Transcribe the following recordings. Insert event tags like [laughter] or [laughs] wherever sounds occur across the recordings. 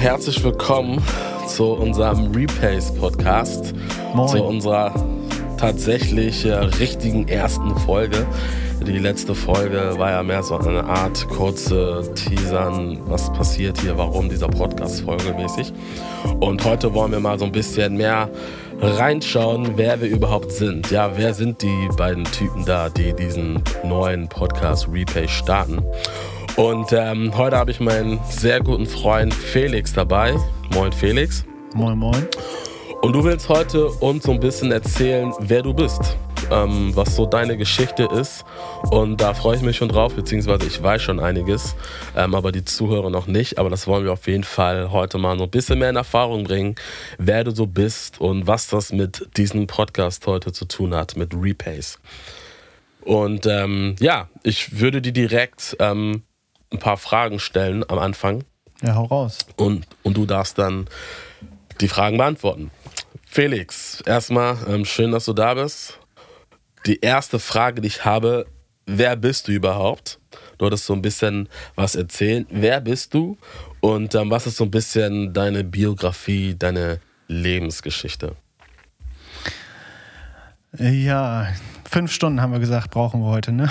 Herzlich willkommen zu unserem Repays Podcast. Moin. Zu unserer tatsächlich äh, richtigen ersten Folge. Die letzte Folge war ja mehr so eine Art kurze Teasern, was passiert hier, warum dieser Podcast folgemäßig. Und heute wollen wir mal so ein bisschen mehr reinschauen, wer wir überhaupt sind. Ja, wer sind die beiden Typen da, die diesen neuen Podcast Repay starten? Und ähm, heute habe ich meinen sehr guten Freund Felix dabei. Moin Felix. Moin, moin. Und du willst heute uns so ein bisschen erzählen, wer du bist, ähm, was so deine Geschichte ist. Und da freue ich mich schon drauf, beziehungsweise ich weiß schon einiges, ähm, aber die Zuhörer noch nicht. Aber das wollen wir auf jeden Fall heute mal so ein bisschen mehr in Erfahrung bringen, wer du so bist und was das mit diesem Podcast heute zu tun hat, mit Repays. Und ähm, ja, ich würde dir direkt ähm, ein paar Fragen stellen am Anfang. Ja, hau raus. Und, und du darfst dann die Fragen beantworten. Felix, erstmal ähm, schön, dass du da bist. Die erste Frage, die ich habe, wer bist du überhaupt? Du hattest so ein bisschen was erzählen. Wer bist du und ähm, was ist so ein bisschen deine Biografie, deine Lebensgeschichte? Ja, fünf Stunden haben wir gesagt, brauchen wir heute, ne?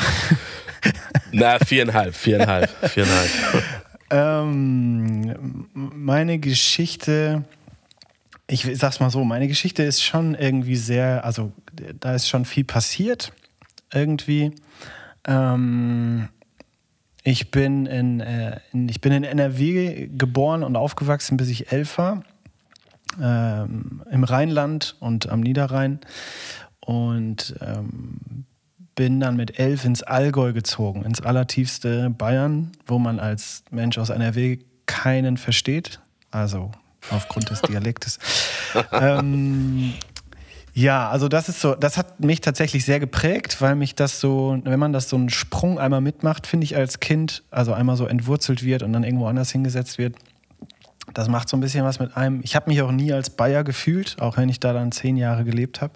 Na, viereinhalb, viereinhalb, viereinhalb. ähm, meine Geschichte, ich sag's mal so, meine Geschichte ist schon irgendwie sehr, also da ist schon viel passiert, irgendwie. Ähm, ich bin in, äh, in, ich bin in NRW geboren und aufgewachsen, bis ich elf war. Ähm, Im Rheinland und am Niederrhein. Und ähm, bin dann mit elf ins Allgäu gezogen, ins allertiefste Bayern, wo man als Mensch aus NRW keinen versteht. Also aufgrund des [laughs] Dialektes. ähm, ja, also das ist so, das hat mich tatsächlich sehr geprägt, weil mich das so, wenn man das so einen Sprung einmal mitmacht, finde ich als Kind, also einmal so entwurzelt wird und dann irgendwo anders hingesetzt wird, das macht so ein bisschen was mit einem. Ich habe mich auch nie als Bayer gefühlt, auch wenn ich da dann zehn Jahre gelebt habe.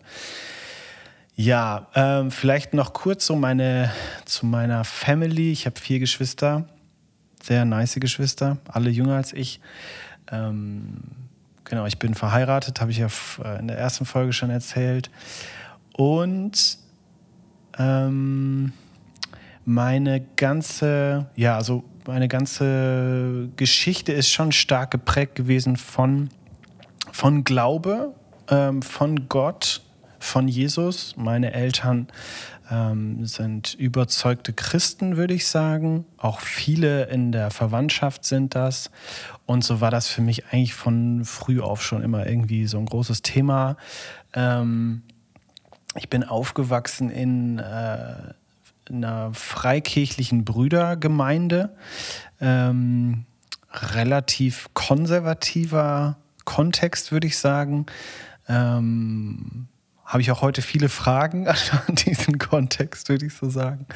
Ja, ähm, vielleicht noch kurz so meine, zu meiner Family. Ich habe vier Geschwister, sehr nice Geschwister, alle jünger als ich. Ähm, genau, ich bin verheiratet, habe ich ja in der ersten Folge schon erzählt. Und ähm, meine ganze, ja, also meine ganze Geschichte ist schon stark geprägt gewesen von, von Glaube, ähm, von Gott von Jesus. Meine Eltern ähm, sind überzeugte Christen, würde ich sagen. Auch viele in der Verwandtschaft sind das. Und so war das für mich eigentlich von früh auf schon immer irgendwie so ein großes Thema. Ähm, ich bin aufgewachsen in äh, einer freikirchlichen Brüdergemeinde. Ähm, relativ konservativer Kontext, würde ich sagen. Ähm, habe ich auch heute viele Fragen [laughs] an diesen Kontext, würde ich so sagen.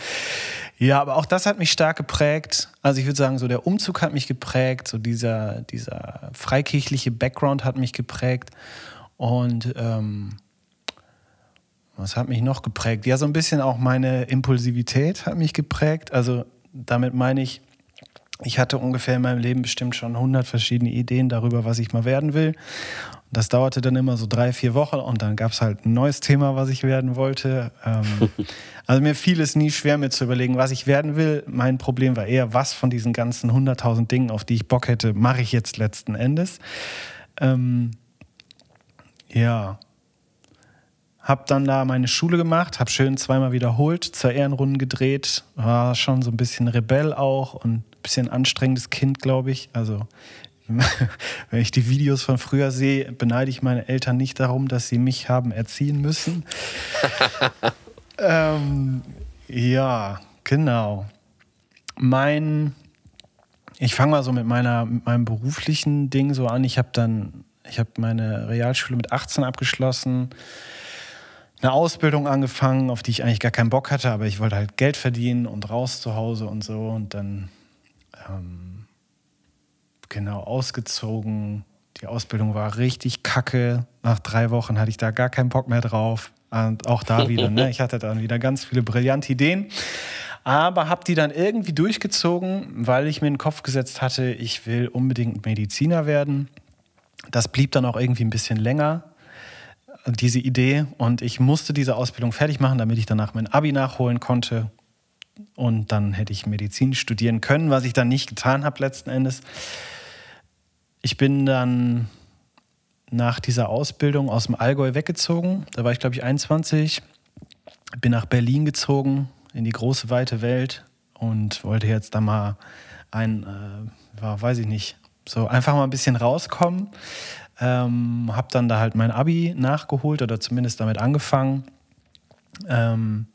Ja, aber auch das hat mich stark geprägt. Also ich würde sagen, so der Umzug hat mich geprägt, so dieser, dieser freikirchliche Background hat mich geprägt. Und ähm, was hat mich noch geprägt? Ja, so ein bisschen auch meine Impulsivität hat mich geprägt. Also damit meine ich, ich hatte ungefähr in meinem Leben bestimmt schon 100 verschiedene Ideen darüber, was ich mal werden will. Das dauerte dann immer so drei, vier Wochen und dann gab es halt ein neues Thema, was ich werden wollte. Ähm, [laughs] also mir fiel es nie schwer, mir zu überlegen, was ich werden will. Mein Problem war eher, was von diesen ganzen 100.000 Dingen, auf die ich Bock hätte, mache ich jetzt letzten Endes. Ähm, ja. Hab dann da meine Schule gemacht, hab schön zweimal wiederholt, zwei Ehrenrunden gedreht, war schon so ein bisschen Rebell auch und bisschen anstrengendes Kind, glaube ich. Also [laughs] wenn ich die Videos von früher sehe, beneide ich meine Eltern nicht darum, dass sie mich haben erziehen müssen. [laughs] ähm, ja, genau. Mein, ich fange mal so mit meiner, mit meinem beruflichen Ding so an. Ich habe dann, ich habe meine Realschule mit 18 abgeschlossen, eine Ausbildung angefangen, auf die ich eigentlich gar keinen Bock hatte, aber ich wollte halt Geld verdienen und raus zu Hause und so und dann ähm, genau ausgezogen. Die Ausbildung war richtig kacke. Nach drei Wochen hatte ich da gar keinen Bock mehr drauf. Und auch da wieder, ne? [laughs] Ich hatte dann wieder ganz viele brillante Ideen. Aber habe die dann irgendwie durchgezogen, weil ich mir in den Kopf gesetzt hatte, ich will unbedingt Mediziner werden. Das blieb dann auch irgendwie ein bisschen länger, diese Idee. Und ich musste diese Ausbildung fertig machen, damit ich danach mein Abi nachholen konnte. Und dann hätte ich Medizin studieren können, was ich dann nicht getan habe letzten Endes. Ich bin dann nach dieser Ausbildung aus dem Allgäu weggezogen. Da war ich, glaube ich, 21. Bin nach Berlin gezogen, in die große, weite Welt und wollte jetzt da mal ein, äh, war, weiß ich nicht, so einfach mal ein bisschen rauskommen. Ähm, hab dann da halt mein Abi nachgeholt oder zumindest damit angefangen. Ähm,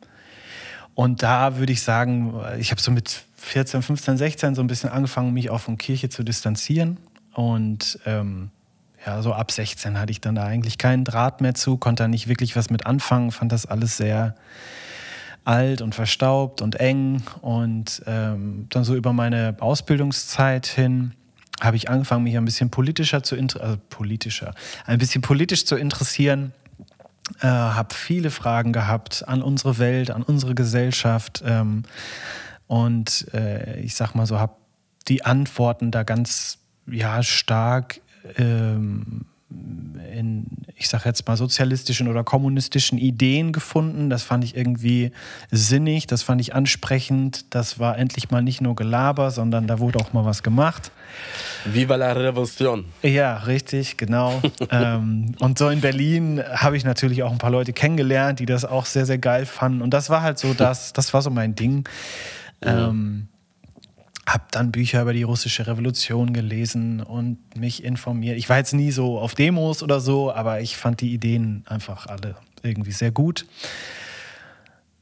und da würde ich sagen, ich habe so mit 14, 15, 16 so ein bisschen angefangen, mich auch von Kirche zu distanzieren. Und ähm, ja, so ab 16 hatte ich dann da eigentlich keinen Draht mehr zu, konnte da nicht wirklich was mit anfangen, fand das alles sehr alt und verstaubt und eng. Und ähm, dann so über meine Ausbildungszeit hin habe ich angefangen, mich ein bisschen politischer zu also politischer, ein bisschen politisch zu interessieren. Äh, habe viele Fragen gehabt an unsere Welt, an unsere Gesellschaft ähm, und äh, ich sag mal so, habe die Antworten da ganz ja stark ähm, in, ich sage jetzt mal, sozialistischen oder kommunistischen Ideen gefunden. Das fand ich irgendwie sinnig, das fand ich ansprechend. Das war endlich mal nicht nur Gelaber, sondern da wurde auch mal was gemacht. Viva la Revolution. Ja, richtig, genau. [laughs] ähm, und so in Berlin habe ich natürlich auch ein paar Leute kennengelernt, die das auch sehr, sehr geil fanden. Und das war halt so das, das war so mein Ding. Mhm. Ähm, habe dann Bücher über die russische Revolution gelesen und mich informiert. Ich war jetzt nie so auf Demos oder so, aber ich fand die Ideen einfach alle irgendwie sehr gut.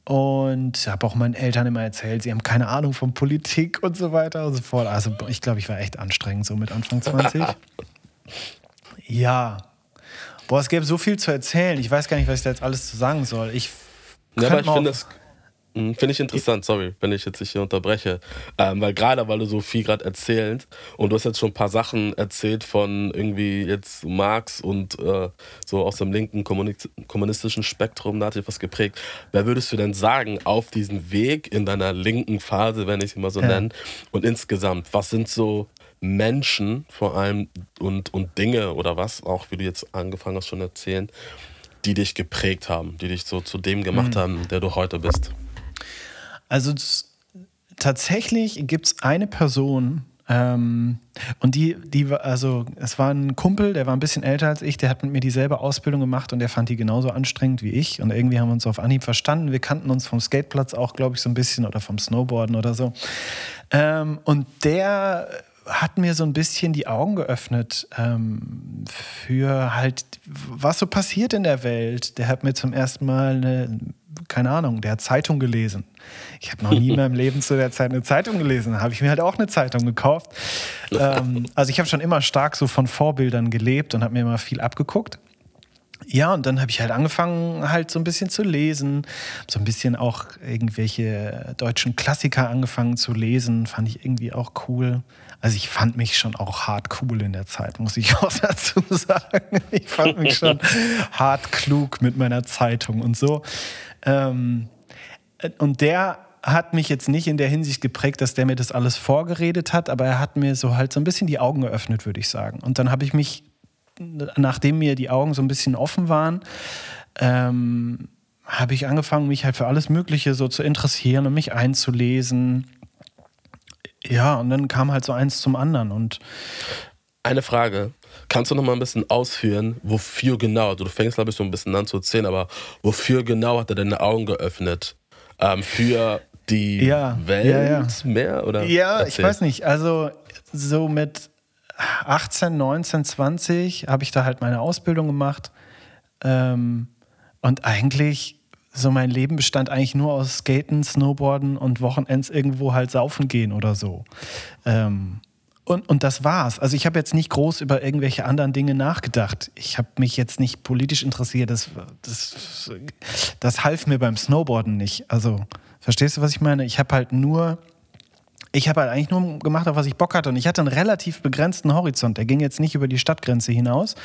Und habe auch meinen Eltern immer erzählt, sie haben keine Ahnung von Politik und so weiter und so fort. Also ich glaube, ich war echt anstrengend so mit Anfang [laughs] 20. ja. Boah, es gäbe so viel zu erzählen. Ich weiß gar nicht, was ich da jetzt alles zu sagen soll. Ich ja, aber ich finde das hm, finde ich interessant, sorry, wenn ich jetzt dich hier unterbreche. Ähm, weil gerade, weil du so viel gerade erzählst und du hast jetzt schon ein paar Sachen erzählt von irgendwie jetzt Marx und äh, so aus dem linken kommunistischen Spektrum, da hat dich was geprägt. Wer würdest du denn sagen, auf diesem Weg in deiner linken Phase, wenn ich es mal so ja. nenne, und insgesamt, was sind so Menschen vor allem und, und Dinge oder was, auch wie du jetzt angefangen hast schon erzählen, die dich geprägt haben, die dich so zu dem gemacht mhm. haben, der du heute bist? Also tatsächlich gibt es eine Person, ähm, und die, die, also es war ein Kumpel, der war ein bisschen älter als ich, der hat mit mir dieselbe Ausbildung gemacht und der fand die genauso anstrengend wie ich. Und irgendwie haben wir uns auf Anhieb verstanden. Wir kannten uns vom Skateplatz auch, glaube ich, so ein bisschen oder vom Snowboarden oder so. Ähm, und der hat mir so ein bisschen die Augen geöffnet ähm, für halt, was so passiert in der Welt. Der hat mir zum ersten Mal eine, keine Ahnung, der hat Zeitung gelesen. Ich habe noch nie in [laughs] meinem Leben zu der Zeit eine Zeitung gelesen. Da habe ich mir halt auch eine Zeitung gekauft. Ähm, [laughs] also ich habe schon immer stark so von Vorbildern gelebt und habe mir immer viel abgeguckt. Ja, und dann habe ich halt angefangen, halt so ein bisschen zu lesen. So ein bisschen auch irgendwelche deutschen Klassiker angefangen zu lesen. Fand ich irgendwie auch cool. Also ich fand mich schon auch hart cool in der Zeit, muss ich [laughs] auch dazu sagen. Ich fand mich schon [laughs] hart klug mit meiner Zeitung und so. Ähm, und der hat mich jetzt nicht in der Hinsicht geprägt, dass der mir das alles vorgeredet hat, aber er hat mir so halt so ein bisschen die Augen geöffnet, würde ich sagen. Und dann habe ich mich, nachdem mir die Augen so ein bisschen offen waren, ähm, habe ich angefangen, mich halt für alles Mögliche so zu interessieren und mich einzulesen. Ja, und dann kam halt so eins zum anderen. Und eine Frage. Kannst du noch mal ein bisschen ausführen, wofür genau? Also du fängst, glaube ich, so ein bisschen an zu erzählen, aber wofür genau hat er deine Augen geöffnet? Ähm, für die ja, Welt ja, ja. mehr? Oder? Ja, Erzähl. ich weiß nicht. Also so mit 18, 19, 20 habe ich da halt meine Ausbildung gemacht. Ähm, und eigentlich, so mein Leben bestand eigentlich nur aus Skaten, Snowboarden und Wochenends irgendwo halt saufen gehen oder so. Ähm, und, und das war's. Also ich habe jetzt nicht groß über irgendwelche anderen Dinge nachgedacht. Ich habe mich jetzt nicht politisch interessiert. Das, das, das half mir beim Snowboarden nicht. Also verstehst du, was ich meine? Ich habe halt nur, ich habe halt eigentlich nur gemacht, auf was ich Bock hatte. Und ich hatte einen relativ begrenzten Horizont. Der ging jetzt nicht über die Stadtgrenze hinaus.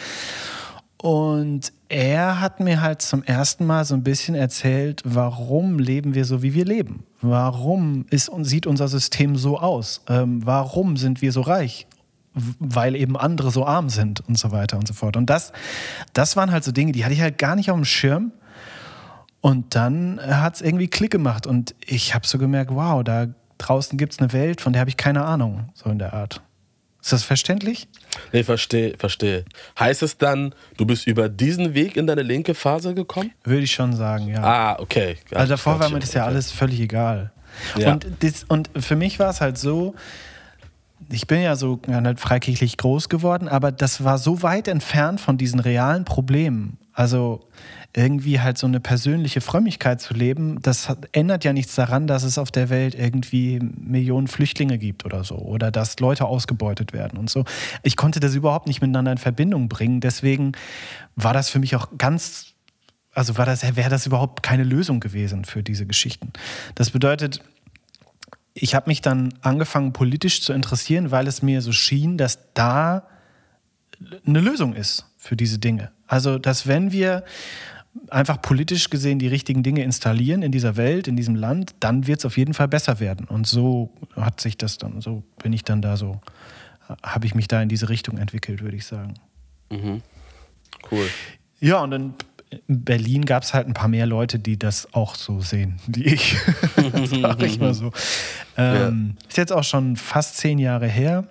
Und er hat mir halt zum ersten Mal so ein bisschen erzählt, warum leben wir so, wie wir leben? Warum ist, sieht unser System so aus? Ähm, warum sind wir so reich? Weil eben andere so arm sind und so weiter und so fort. Und das, das waren halt so Dinge, die hatte ich halt gar nicht auf dem Schirm. Und dann hat es irgendwie Klick gemacht und ich habe so gemerkt, wow, da draußen gibt es eine Welt, von der habe ich keine Ahnung, so in der Art. Ist das verständlich? Nee, verstehe, verstehe. Heißt es dann, du bist über diesen Weg in deine linke Phase gekommen? Würde ich schon sagen, ja. Ah, okay. Gotcha, also davor war mir das ja okay. alles völlig egal. Ja. Und, das, und für mich war es halt so, ich bin ja so halt freikirchlich groß geworden, aber das war so weit entfernt von diesen realen Problemen. Also irgendwie halt so eine persönliche Frömmigkeit zu leben, das hat, ändert ja nichts daran, dass es auf der Welt irgendwie Millionen Flüchtlinge gibt oder so oder dass Leute ausgebeutet werden und so. Ich konnte das überhaupt nicht miteinander in Verbindung bringen. Deswegen war das für mich auch ganz, also war das, wäre das überhaupt keine Lösung gewesen für diese Geschichten. Das bedeutet, ich habe mich dann angefangen, politisch zu interessieren, weil es mir so schien, dass da eine Lösung ist für diese Dinge. Also, dass wenn wir einfach politisch gesehen die richtigen Dinge installieren in dieser Welt, in diesem Land, dann wird es auf jeden Fall besser werden. Und so hat sich das dann, so bin ich dann da so, habe ich mich da in diese Richtung entwickelt, würde ich sagen. Mhm. Cool. Ja, und dann in Berlin gab es halt ein paar mehr Leute, die das auch so sehen wie ich. [laughs] Sag ich mal so. Ähm, ja. Ist jetzt auch schon fast zehn Jahre her.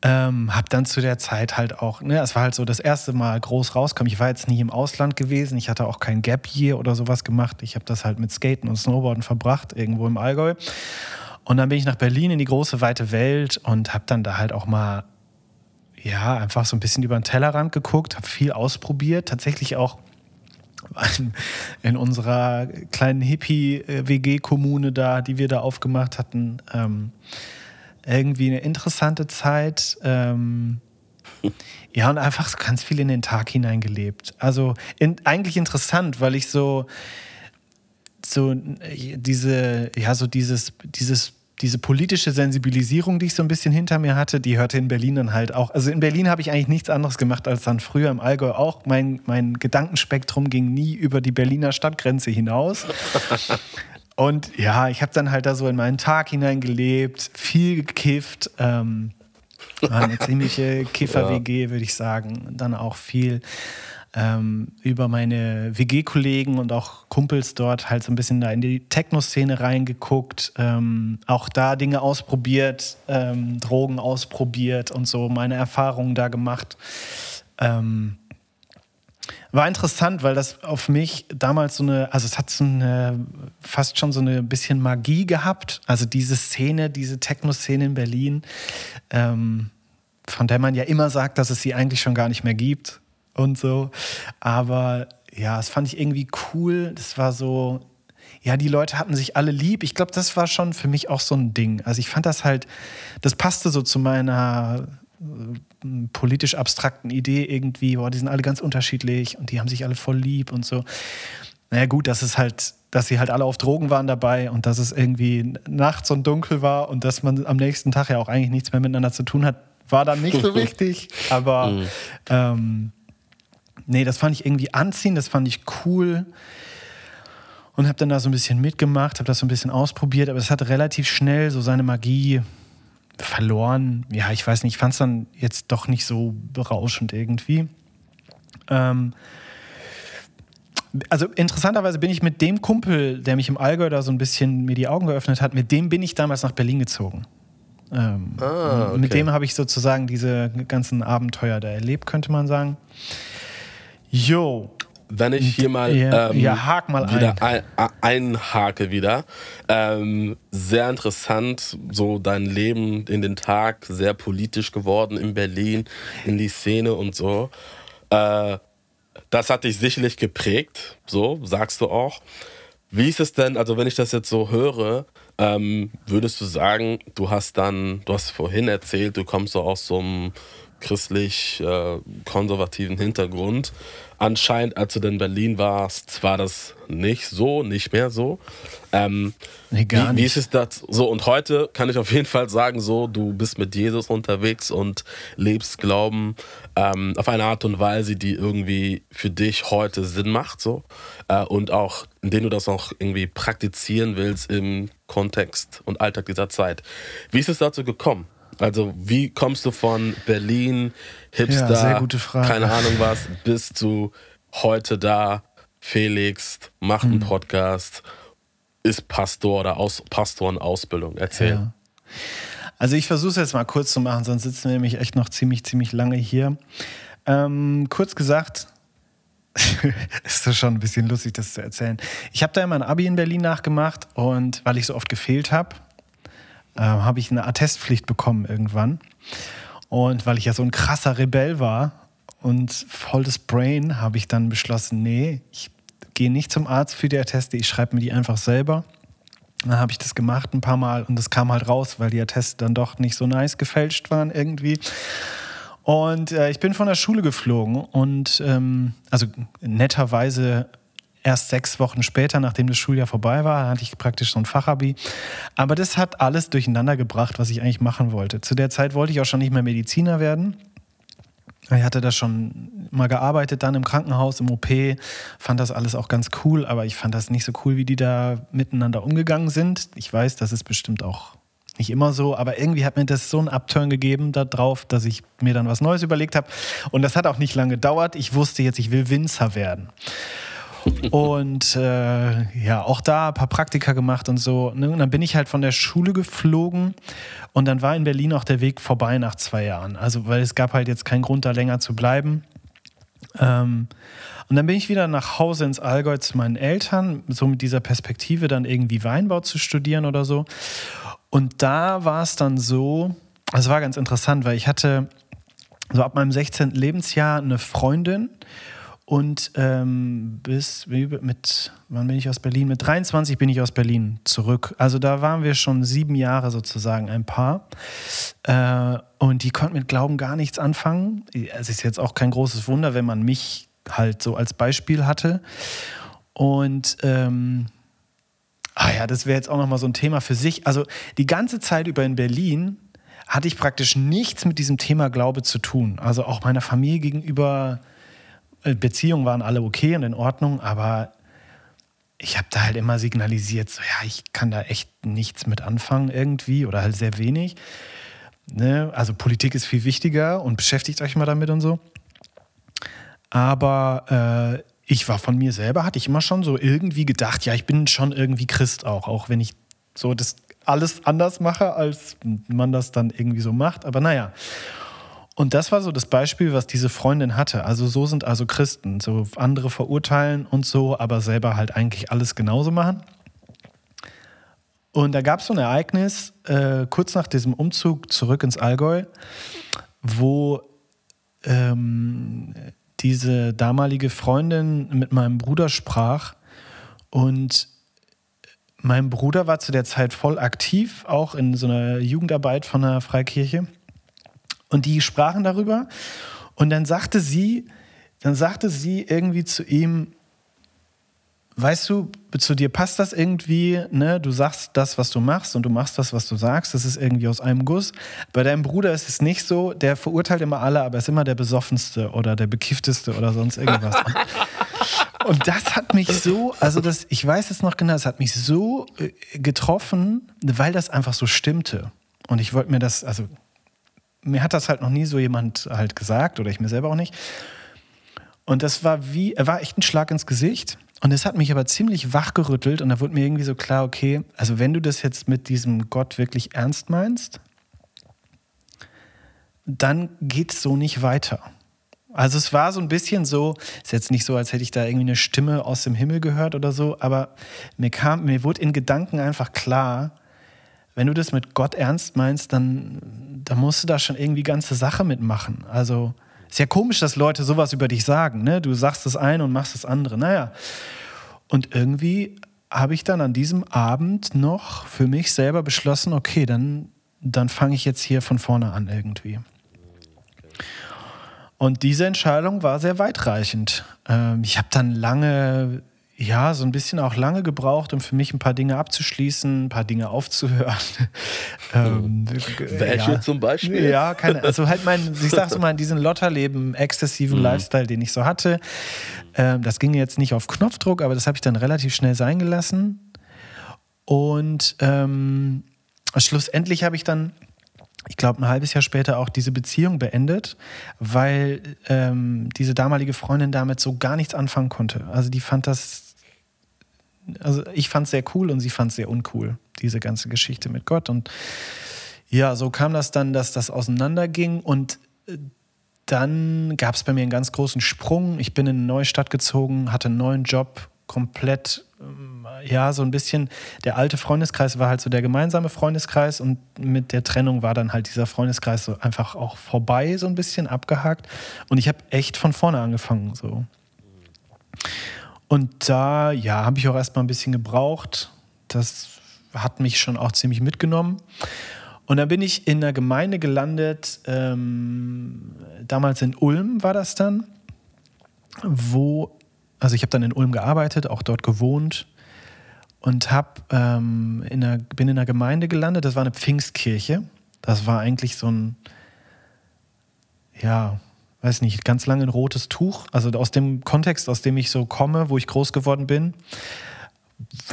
Ähm, hab dann zu der Zeit halt auch, ne, es war halt so das erste Mal groß rauskommen. Ich war jetzt nie im Ausland gewesen, ich hatte auch kein Gap Year oder sowas gemacht. Ich habe das halt mit Skaten und Snowboarden verbracht, irgendwo im Allgäu. Und dann bin ich nach Berlin in die große weite Welt und habe dann da halt auch mal, ja, einfach so ein bisschen über den Tellerrand geguckt, habe viel ausprobiert, tatsächlich auch [laughs] in unserer kleinen Hippie-WG-Kommune da, die wir da aufgemacht hatten. Ähm, irgendwie eine interessante Zeit. Ähm, ja, und einfach ganz viel in den Tag hineingelebt. Also in, eigentlich interessant, weil ich so, so diese, ja, so dieses, dieses diese politische Sensibilisierung, die ich so ein bisschen hinter mir hatte, die hörte in Berlin dann halt auch. Also in Berlin habe ich eigentlich nichts anderes gemacht als dann früher im Allgäu auch. Mein, mein Gedankenspektrum ging nie über die Berliner Stadtgrenze hinaus. [laughs] Und ja, ich habe dann halt da so in meinen Tag hineingelebt, viel gekifft. Ähm, war eine ziemliche [laughs] Kiffer-WG, würde ich sagen. Dann auch viel ähm, über meine WG-Kollegen und auch Kumpels dort halt so ein bisschen da in die Techno-Szene reingeguckt. Ähm, auch da Dinge ausprobiert, ähm, Drogen ausprobiert und so meine Erfahrungen da gemacht. Ähm, war interessant, weil das auf mich damals so eine, also es hat so eine, fast schon so eine bisschen Magie gehabt. Also diese Szene, diese Techno-Szene in Berlin, ähm, von der man ja immer sagt, dass es sie eigentlich schon gar nicht mehr gibt und so. Aber ja, das fand ich irgendwie cool. Das war so, ja, die Leute hatten sich alle lieb. Ich glaube, das war schon für mich auch so ein Ding. Also ich fand das halt, das passte so zu meiner politisch abstrakten Idee irgendwie, boah, die sind alle ganz unterschiedlich und die haben sich alle voll lieb und so. Naja, gut, dass es halt, dass sie halt alle auf Drogen waren dabei und dass es irgendwie nachts und dunkel war und dass man am nächsten Tag ja auch eigentlich nichts mehr miteinander zu tun hat, war dann nicht so [laughs] wichtig. Aber mhm. ähm, nee, das fand ich irgendwie anziehend, das fand ich cool und habe dann da so ein bisschen mitgemacht, habe das so ein bisschen ausprobiert, aber es hat relativ schnell so seine Magie verloren. Ja, ich weiß nicht, ich fand es dann jetzt doch nicht so berauschend irgendwie. Ähm, also interessanterweise bin ich mit dem Kumpel, der mich im Allgäu da so ein bisschen mir die Augen geöffnet hat, mit dem bin ich damals nach Berlin gezogen. Ähm, ah, okay. Mit dem habe ich sozusagen diese ganzen Abenteuer da erlebt, könnte man sagen. Jo, wenn ich hier mal, ja, ähm, ja hak mal wieder ein. ein, einhake wieder. Ähm, sehr interessant, so dein Leben in den Tag, sehr politisch geworden in Berlin, in die Szene und so. Äh, das hat dich sicherlich geprägt, so sagst du auch. Wie ist es denn, also wenn ich das jetzt so höre, ähm, würdest du sagen, du hast dann, du hast vorhin erzählt, du kommst so aus so einem christlich-konservativen äh, Hintergrund. Anscheinend, als du in Berlin warst, war das nicht so, nicht mehr so. Ähm, nee, gar wie, nicht. Wie ist es das so? Und heute kann ich auf jeden Fall sagen, so, du bist mit Jesus unterwegs und lebst Glauben ähm, auf eine Art und Weise, die irgendwie für dich heute Sinn macht, so. Äh, und auch, indem du das auch irgendwie praktizieren willst im Kontext und Alltag dieser Zeit. Wie ist es dazu gekommen? Also, wie kommst du von Berlin, Hipster, ja, keine Ahnung was, bis zu heute da, Felix, macht einen hm. Podcast, ist Pastor oder Aus Pastorenausbildung? Erzähl. Ja. Also, ich versuche es jetzt mal kurz zu machen, sonst sitzen wir nämlich echt noch ziemlich, ziemlich lange hier. Ähm, kurz gesagt, [laughs] ist das schon ein bisschen lustig, das zu erzählen. Ich habe da immer ein Abi in Berlin nachgemacht und weil ich so oft gefehlt habe, äh, habe ich eine Attestpflicht bekommen irgendwann. Und weil ich ja so ein krasser Rebell war und voll das Brain, habe ich dann beschlossen, nee, ich gehe nicht zum Arzt für die Atteste, ich schreibe mir die einfach selber. Dann habe ich das gemacht ein paar Mal und das kam halt raus, weil die Atteste dann doch nicht so nice gefälscht waren irgendwie. Und äh, ich bin von der Schule geflogen und ähm, also netterweise erst sechs Wochen später, nachdem das Schuljahr vorbei war, hatte ich praktisch so ein Fachabi. Aber das hat alles durcheinander gebracht, was ich eigentlich machen wollte. Zu der Zeit wollte ich auch schon nicht mehr Mediziner werden. Ich hatte da schon mal gearbeitet, dann im Krankenhaus, im OP, fand das alles auch ganz cool, aber ich fand das nicht so cool, wie die da miteinander umgegangen sind. Ich weiß, das ist bestimmt auch nicht immer so, aber irgendwie hat mir das so einen Upturn gegeben darauf, dass ich mir dann was Neues überlegt habe. Und das hat auch nicht lange gedauert. Ich wusste jetzt, ich will Winzer werden. [laughs] Und äh, ja, auch da ein paar Praktika gemacht und so. Und dann bin ich halt von der Schule geflogen und dann war in Berlin auch der Weg vorbei nach zwei Jahren. Also, weil es gab halt jetzt keinen Grund, da länger zu bleiben. Ähm, und dann bin ich wieder nach Hause ins Allgäu zu meinen Eltern, so mit dieser Perspektive dann irgendwie Weinbau zu studieren oder so. Und da war es dann so, es war ganz interessant, weil ich hatte so ab meinem 16. Lebensjahr eine Freundin und ähm, bis mit, wann bin ich aus Berlin? Mit 23 bin ich aus Berlin zurück. Also da waren wir schon sieben Jahre sozusagen ein Paar. Äh, und die konnten mit Glauben gar nichts anfangen. Es ist jetzt auch kein großes Wunder, wenn man mich halt so als Beispiel hatte. Und ähm, ah ja, das wäre jetzt auch nochmal so ein Thema für sich. Also die ganze Zeit über in Berlin hatte ich praktisch nichts mit diesem Thema Glaube zu tun. Also auch meiner Familie gegenüber Beziehungen waren alle okay und in Ordnung, aber ich habe da halt immer signalisiert, so ja, ich kann da echt nichts mit anfangen irgendwie oder halt sehr wenig. Ne? Also Politik ist viel wichtiger und beschäftigt euch mal damit und so. Aber äh, ich war von mir selber, hatte ich immer schon so irgendwie gedacht, ja, ich bin schon irgendwie Christ auch, auch wenn ich so das alles anders mache, als man das dann irgendwie so macht. Aber naja. Und das war so das Beispiel, was diese Freundin hatte. Also so sind also Christen, so andere verurteilen und so, aber selber halt eigentlich alles genauso machen. Und da gab es so ein Ereignis, äh, kurz nach diesem Umzug zurück ins Allgäu, wo ähm, diese damalige Freundin mit meinem Bruder sprach und mein Bruder war zu der Zeit voll aktiv, auch in so einer Jugendarbeit von der Freikirche. Und die sprachen darüber. Und dann sagte sie, dann sagte sie irgendwie zu ihm, weißt du, zu dir passt das irgendwie, ne? Du sagst das, was du machst und du machst das, was du sagst. Das ist irgendwie aus einem Guss. Bei deinem Bruder ist es nicht so. Der verurteilt immer alle, aber ist immer der besoffenste oder der bekiffteste oder sonst irgendwas. [laughs] und das hat mich so, also das, ich weiß es noch genau, es hat mich so äh, getroffen, weil das einfach so stimmte. Und ich wollte mir das, also mir hat das halt noch nie so jemand halt gesagt oder ich mir selber auch nicht. Und das war wie, er war echt ein Schlag ins Gesicht. Und es hat mich aber ziemlich wachgerüttelt und da wurde mir irgendwie so klar, okay, also wenn du das jetzt mit diesem Gott wirklich ernst meinst, dann geht es so nicht weiter. Also es war so ein bisschen so, ist jetzt nicht so, als hätte ich da irgendwie eine Stimme aus dem Himmel gehört oder so, aber mir kam, mir wurde in Gedanken einfach klar, wenn du das mit Gott ernst meinst, dann, dann musst du da schon irgendwie ganze Sache mitmachen. Also ist ja komisch, dass Leute sowas über dich sagen. Ne? Du sagst das eine und machst das andere. Naja. Und irgendwie habe ich dann an diesem Abend noch für mich selber beschlossen, okay, dann, dann fange ich jetzt hier von vorne an irgendwie. Und diese Entscheidung war sehr weitreichend. Ähm, ich habe dann lange ja, so ein bisschen auch lange gebraucht, um für mich ein paar Dinge abzuschließen, ein paar Dinge aufzuhören. [laughs] ähm, Welche ja. zum Beispiel? Ja, keine, also halt mein, ich sag so mal, diesen Lotterleben, exzessiven mhm. Lifestyle, den ich so hatte. Ähm, das ging jetzt nicht auf Knopfdruck, aber das habe ich dann relativ schnell sein gelassen. Und ähm, schlussendlich habe ich dann ich glaube, ein halbes Jahr später auch diese Beziehung beendet, weil ähm, diese damalige Freundin damit so gar nichts anfangen konnte. Also die fand das also ich fand es sehr cool und sie fand es sehr uncool, diese ganze Geschichte mit Gott. Und ja, so kam das dann, dass das auseinanderging und äh, dann gab es bei mir einen ganz großen Sprung. Ich bin in eine neue Stadt gezogen, hatte einen neuen Job, komplett, ähm, ja, so ein bisschen, der alte Freundeskreis war halt so der gemeinsame Freundeskreis und mit der Trennung war dann halt dieser Freundeskreis so einfach auch vorbei, so ein bisschen abgehakt. Und ich habe echt von vorne angefangen, so. Und da, ja, habe ich auch erstmal ein bisschen gebraucht. Das hat mich schon auch ziemlich mitgenommen. Und dann bin ich in einer Gemeinde gelandet, ähm, damals in Ulm war das dann, wo, also ich habe dann in Ulm gearbeitet, auch dort gewohnt und hab, ähm, in einer, bin in einer Gemeinde gelandet, das war eine Pfingstkirche. Das war eigentlich so ein, ja, weiß nicht, ganz lange ein rotes Tuch. Also aus dem Kontext, aus dem ich so komme, wo ich groß geworden bin.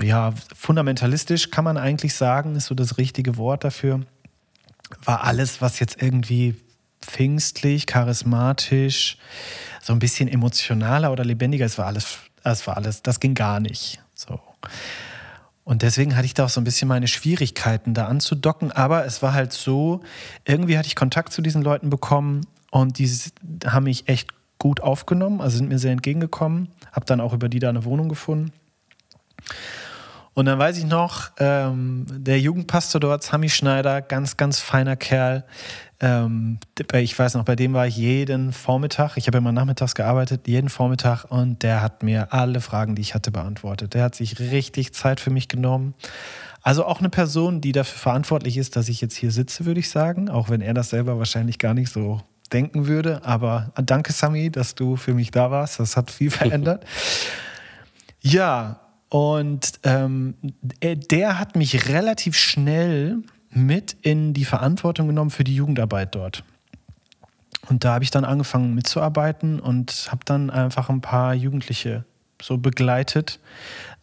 Ja, fundamentalistisch kann man eigentlich sagen, ist so das richtige Wort dafür. War alles, was jetzt irgendwie pfingstlich, charismatisch, so ein bisschen emotionaler oder lebendiger, es war alles, es war alles, das ging gar nicht. So. Und deswegen hatte ich da auch so ein bisschen meine Schwierigkeiten, da anzudocken. Aber es war halt so, irgendwie hatte ich Kontakt zu diesen Leuten bekommen und die haben mich echt gut aufgenommen, also sind mir sehr entgegengekommen. Habe dann auch über die da eine Wohnung gefunden. Und dann weiß ich noch, ähm, der Jugendpastor dort, Sami Schneider, ganz, ganz feiner Kerl. Ähm, ich weiß noch, bei dem war ich jeden Vormittag, ich habe immer nachmittags gearbeitet, jeden Vormittag und der hat mir alle Fragen, die ich hatte, beantwortet. Der hat sich richtig Zeit für mich genommen. Also auch eine Person, die dafür verantwortlich ist, dass ich jetzt hier sitze, würde ich sagen, auch wenn er das selber wahrscheinlich gar nicht so denken würde. Aber danke, Sami, dass du für mich da warst. Das hat viel [laughs] verändert. ja, und ähm, der hat mich relativ schnell mit in die Verantwortung genommen für die Jugendarbeit dort. Und da habe ich dann angefangen mitzuarbeiten und habe dann einfach ein paar Jugendliche so begleitet,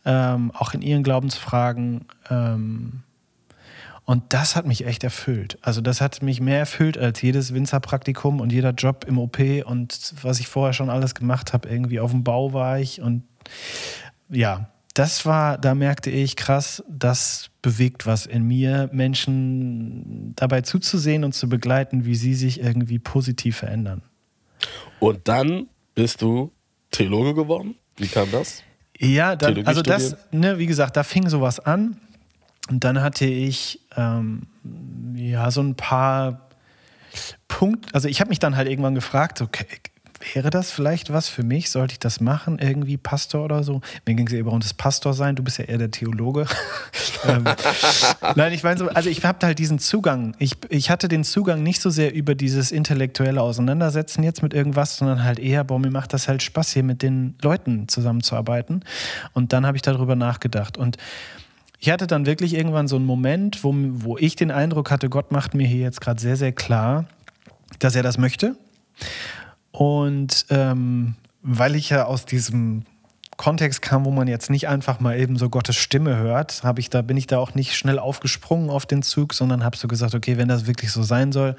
ähm, auch in ihren Glaubensfragen. Ähm, und das hat mich echt erfüllt. Also das hat mich mehr erfüllt als jedes Winzerpraktikum und jeder Job im OP und was ich vorher schon alles gemacht habe. Irgendwie auf dem Bau war ich und ja, das war, da merkte ich krass, das bewegt was in mir, Menschen dabei zuzusehen und zu begleiten, wie sie sich irgendwie positiv verändern. Und dann bist du Theologe geworden? Wie kam das? Ja, dann, also das, ne, wie gesagt, da fing sowas an. Und dann hatte ich ähm, ja so ein paar Punkte. Also ich habe mich dann halt irgendwann gefragt, okay, wäre das vielleicht was für mich? Sollte ich das machen? Irgendwie Pastor oder so? Mir ging es eher um das Pastor sein. Du bist ja eher der Theologe. [laughs] ähm, nein, ich meine so, also ich habe halt diesen Zugang. Ich, ich hatte den Zugang nicht so sehr über dieses intellektuelle Auseinandersetzen jetzt mit irgendwas, sondern halt eher, boah, mir macht das halt Spaß, hier mit den Leuten zusammenzuarbeiten. Und dann habe ich darüber nachgedacht. Und ich hatte dann wirklich irgendwann so einen Moment, wo, wo ich den Eindruck hatte, Gott macht mir hier jetzt gerade sehr, sehr klar, dass er das möchte. Und ähm, weil ich ja aus diesem Kontext kam, wo man jetzt nicht einfach mal eben so Gottes Stimme hört, habe ich da bin ich da auch nicht schnell aufgesprungen auf den Zug, sondern habe so gesagt, okay, wenn das wirklich so sein soll,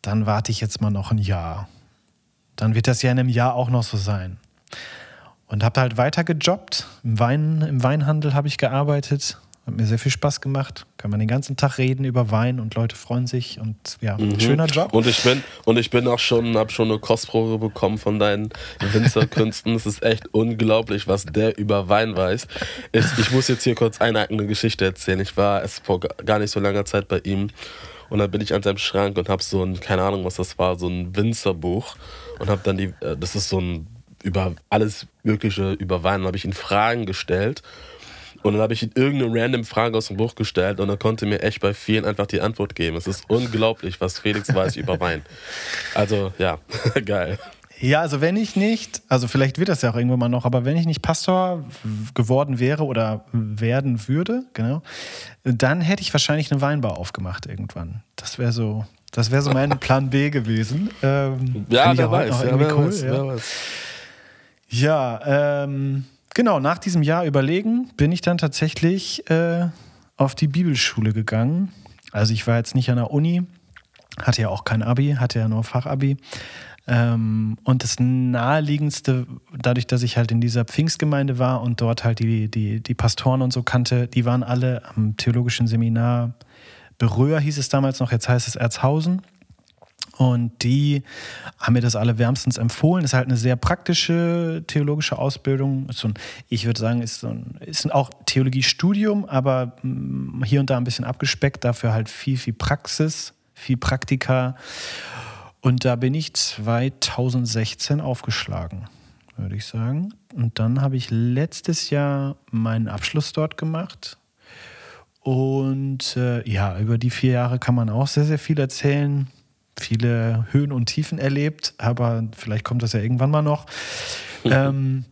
dann warte ich jetzt mal noch ein Jahr. Dann wird das ja in einem Jahr auch noch so sein. Und habe halt weiter gejobbt. Im, Wein, im Weinhandel habe ich gearbeitet. Hat mir sehr viel Spaß gemacht. Kann man den ganzen Tag reden über Wein und Leute freuen sich. Und ja, mhm. schöner Job. Und ich bin, und ich bin auch schon, habe schon eine Kostprobe bekommen von deinen Winzerkünsten. es ist echt unglaublich, was der über Wein weiß. Ich, ich muss jetzt hier kurz eine eigene Geschichte erzählen. Ich war es vor gar nicht so langer Zeit bei ihm. Und dann bin ich an seinem Schrank und habe so ein, keine Ahnung, was das war, so ein Winzerbuch. Und habe dann die, äh, das ist so ein über alles Mögliche über Wein, habe ich ihn Fragen gestellt. Und dann habe ich ihm irgendeine random Frage aus dem Buch gestellt und er konnte mir echt bei vielen einfach die Antwort geben. Es ist unglaublich, was Felix weiß über Wein. Also ja, [laughs] geil. Ja, also wenn ich nicht, also vielleicht wird das ja auch irgendwann mal noch, aber wenn ich nicht Pastor geworden wäre oder werden würde, genau, dann hätte ich wahrscheinlich eine Weinbar aufgemacht irgendwann. Das wäre so, das wäre so mein [laughs] Plan B gewesen. Ähm, ja, wer weiß, ja, wer, cool, weiß, wer weiß. Ja, ähm, genau, nach diesem Jahr überlegen bin ich dann tatsächlich äh, auf die Bibelschule gegangen. Also ich war jetzt nicht an der Uni, hatte ja auch kein Abi, hatte ja nur Fachabi. Ähm, und das naheliegendste, dadurch, dass ich halt in dieser Pfingstgemeinde war und dort halt die, die, die Pastoren und so kannte, die waren alle am theologischen Seminar Berühr hieß es damals noch, jetzt heißt es Erzhausen. Und die haben mir das alle wärmstens empfohlen. Ist halt eine sehr praktische theologische Ausbildung. So ein, ich würde sagen, ist, so ein, ist auch Theologiestudium, aber mm, hier und da ein bisschen abgespeckt. Dafür halt viel, viel Praxis, viel Praktika. Und da bin ich 2016 aufgeschlagen, würde ich sagen. Und dann habe ich letztes Jahr meinen Abschluss dort gemacht. Und äh, ja, über die vier Jahre kann man auch sehr, sehr viel erzählen. Viele Höhen und Tiefen erlebt, aber vielleicht kommt das ja irgendwann mal noch. ähm,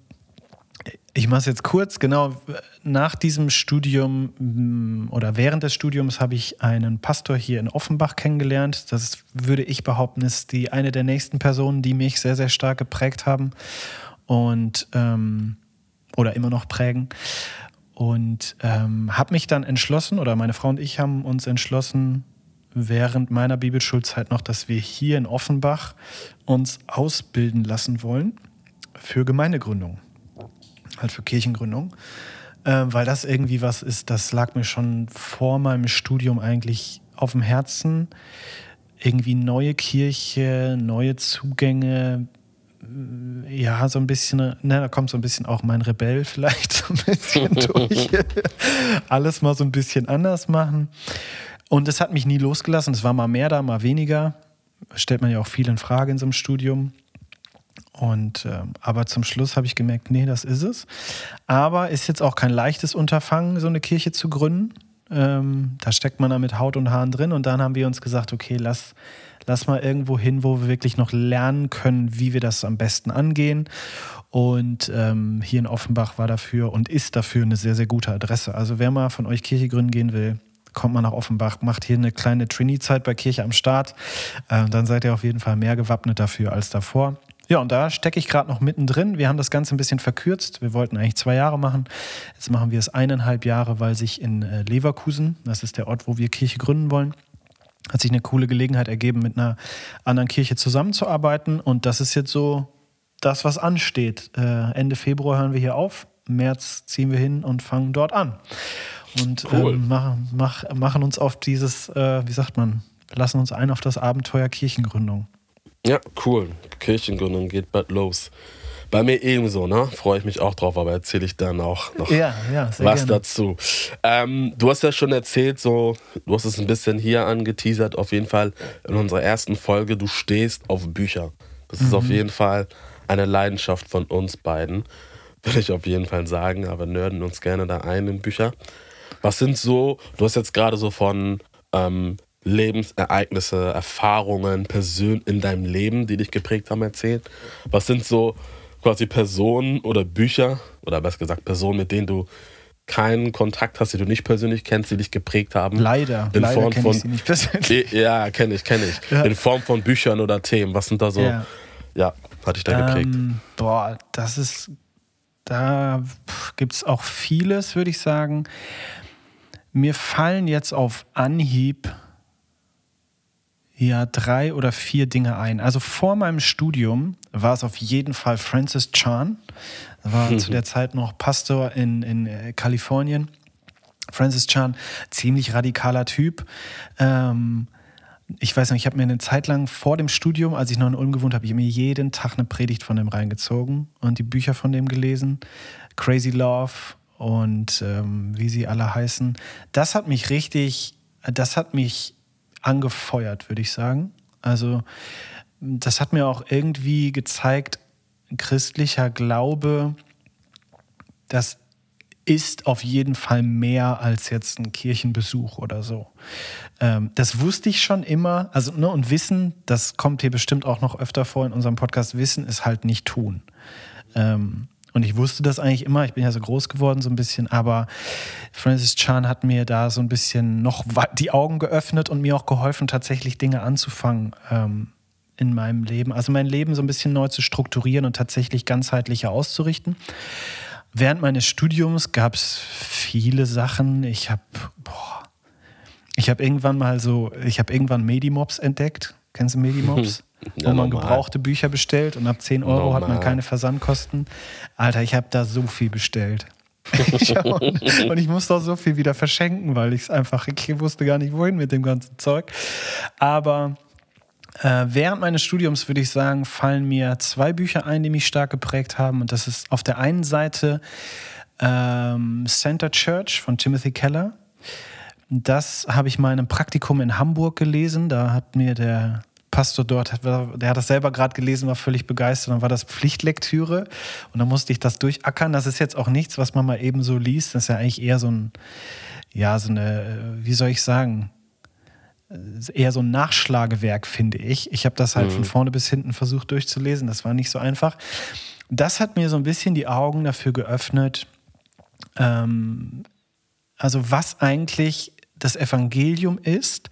ich mache es jetzt kurz. Genau, nach diesem Studium mm, oder während des Studiums habe ich einen Pastor hier in Offenbach kennengelernt. Das würde ich behaupten, ist die eine der nächsten Personen, die mich sehr, sehr stark geprägt haben und ähm, oder immer noch prägen. Und ähm, habe mich dann entschlossen, oder meine Frau und ich haben uns entschlossen, während meiner Bibelschulzeit noch, dass wir hier in Offenbach uns ausbilden lassen wollen für Gemeindegründung halt für Kirchengründung, äh, weil das irgendwie was ist, das lag mir schon vor meinem Studium eigentlich auf dem Herzen. Irgendwie neue Kirche, neue Zugänge, äh, ja, so ein bisschen, ne, da kommt so ein bisschen auch mein Rebell vielleicht so ein bisschen [laughs] durch. Alles mal so ein bisschen anders machen. Und es hat mich nie losgelassen. Es war mal mehr da, mal weniger. Stellt man ja auch viel in Frage in so einem Studium. Und äh, aber zum Schluss habe ich gemerkt, nee, das ist es. Aber ist jetzt auch kein leichtes Unterfangen, so eine Kirche zu gründen. Ähm, da steckt man da mit Haut und Haaren drin. Und dann haben wir uns gesagt, okay, lass, lass mal irgendwo hin, wo wir wirklich noch lernen können, wie wir das am besten angehen. Und ähm, hier in Offenbach war dafür und ist dafür eine sehr, sehr gute Adresse. Also wer mal von euch Kirche gründen gehen will, kommt man nach Offenbach, macht hier eine kleine Trainee-Zeit bei Kirche am Start. Äh, dann seid ihr auf jeden Fall mehr gewappnet dafür als davor. Ja, und da stecke ich gerade noch mittendrin. Wir haben das Ganze ein bisschen verkürzt. Wir wollten eigentlich zwei Jahre machen. Jetzt machen wir es eineinhalb Jahre, weil sich in äh, Leverkusen, das ist der Ort, wo wir Kirche gründen wollen, hat sich eine coole Gelegenheit ergeben, mit einer anderen Kirche zusammenzuarbeiten. Und das ist jetzt so das, was ansteht. Äh, Ende Februar hören wir hier auf. März ziehen wir hin und fangen dort an. Und cool. ähm, machen, mach, machen uns auf dieses, äh, wie sagt man, lassen uns ein auf das Abenteuer Kirchengründung. Ja, cool. Kirchengründung geht bald los. Bei mir ebenso, ne? Freue ich mich auch drauf, aber erzähle ich dann auch noch ja, ja, was gerne. dazu. Ähm, du hast ja schon erzählt, so, du hast es ein bisschen hier angeteasert, auf jeden Fall in unserer ersten Folge, du stehst auf Bücher. Das mhm. ist auf mhm. jeden Fall eine Leidenschaft von uns beiden, würde ich auf jeden Fall sagen, aber nörden uns gerne da ein in Bücher. Was sind so, du hast jetzt gerade so von ähm, Lebensereignisse, Erfahrungen, Personen in deinem Leben, die dich geprägt haben, erzählt? Was sind so quasi Personen oder Bücher oder besser gesagt Personen, mit denen du keinen Kontakt hast, die du nicht persönlich kennst, die dich geprägt haben? Leider. In leider Form von, ich sie nicht persönlich. Ja, kenne ich, kenne ich. [laughs] Ja. In Form von Büchern oder Themen. Was sind da so? Ja, ja hat dich da geprägt? Ähm, boah, das ist, da gibt es auch vieles, würde ich sagen. Mir fallen jetzt auf Anhieb ja drei oder vier Dinge ein. Also vor meinem Studium war es auf jeden Fall Francis Chan. War mhm. [laughs] zu der Zeit noch Pastor in, in äh, Kalifornien. Francis Chan, ziemlich radikaler Typ. Ähm, ich weiß nicht, ich habe mir eine Zeit lang vor dem Studium, als ich noch in Ulm gewohnt habe, ich mir jeden Tag eine Predigt von dem reingezogen und die Bücher von dem gelesen. Crazy Love und ähm, wie sie alle heißen. Das hat mich richtig, das hat mich angefeuert, würde ich sagen. Also das hat mir auch irgendwie gezeigt, christlicher Glaube, dass ist auf jeden Fall mehr als jetzt ein Kirchenbesuch oder so. Ähm, das wusste ich schon immer. Also, ne, und Wissen, das kommt hier bestimmt auch noch öfter vor in unserem Podcast. Wissen ist halt nicht tun. Ähm, und ich wusste das eigentlich immer. Ich bin ja so groß geworden, so ein bisschen. Aber Francis Chan hat mir da so ein bisschen noch die Augen geöffnet und mir auch geholfen, tatsächlich Dinge anzufangen ähm, in meinem Leben. Also mein Leben so ein bisschen neu zu strukturieren und tatsächlich ganzheitlicher auszurichten. Während meines Studiums gab es viele Sachen. Ich habe, ich habe irgendwann mal so, ich habe irgendwann Medimobs entdeckt. Kennst du Medimobs? [laughs] Ja, wo man normal. gebrauchte Bücher bestellt und ab 10 Euro normal. hat man keine Versandkosten. Alter, ich habe da so viel bestellt. [laughs] [laughs] und ich musste auch so viel wieder verschenken, weil ich es einfach, ich wusste gar nicht, wohin mit dem ganzen Zeug. Aber äh, während meines Studiums würde ich sagen, fallen mir zwei Bücher ein, die mich stark geprägt haben. Und das ist auf der einen Seite ähm, Center Church von Timothy Keller. Das habe ich mal in einem Praktikum in Hamburg gelesen. Da hat mir der Pastor dort, der hat das selber gerade gelesen, war völlig begeistert. Dann war das Pflichtlektüre und dann musste ich das durchackern. Das ist jetzt auch nichts, was man mal eben so liest. Das ist ja eigentlich eher so ein, ja, so eine, wie soll ich sagen, eher so ein Nachschlagewerk, finde ich. Ich habe das halt mhm. von vorne bis hinten versucht durchzulesen. Das war nicht so einfach. Das hat mir so ein bisschen die Augen dafür geöffnet, ähm, also was eigentlich das Evangelium ist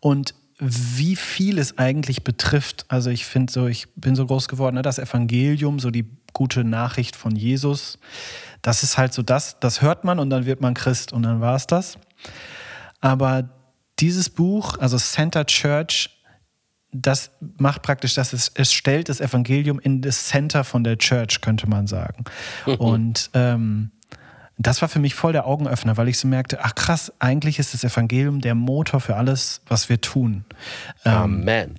und wie viel es eigentlich betrifft. Also ich finde so, ich bin so groß geworden, ne, das Evangelium, so die gute Nachricht von Jesus, das ist halt so das, das hört man und dann wird man Christ und dann war es das. Aber dieses Buch, also Center Church, das macht praktisch, dass es, es stellt das Evangelium in das Center von der Church, könnte man sagen. [laughs] Und ähm, das war für mich voll der Augenöffner, weil ich so merkte, ach krass, eigentlich ist das Evangelium der Motor für alles, was wir tun. Ähm, Amen.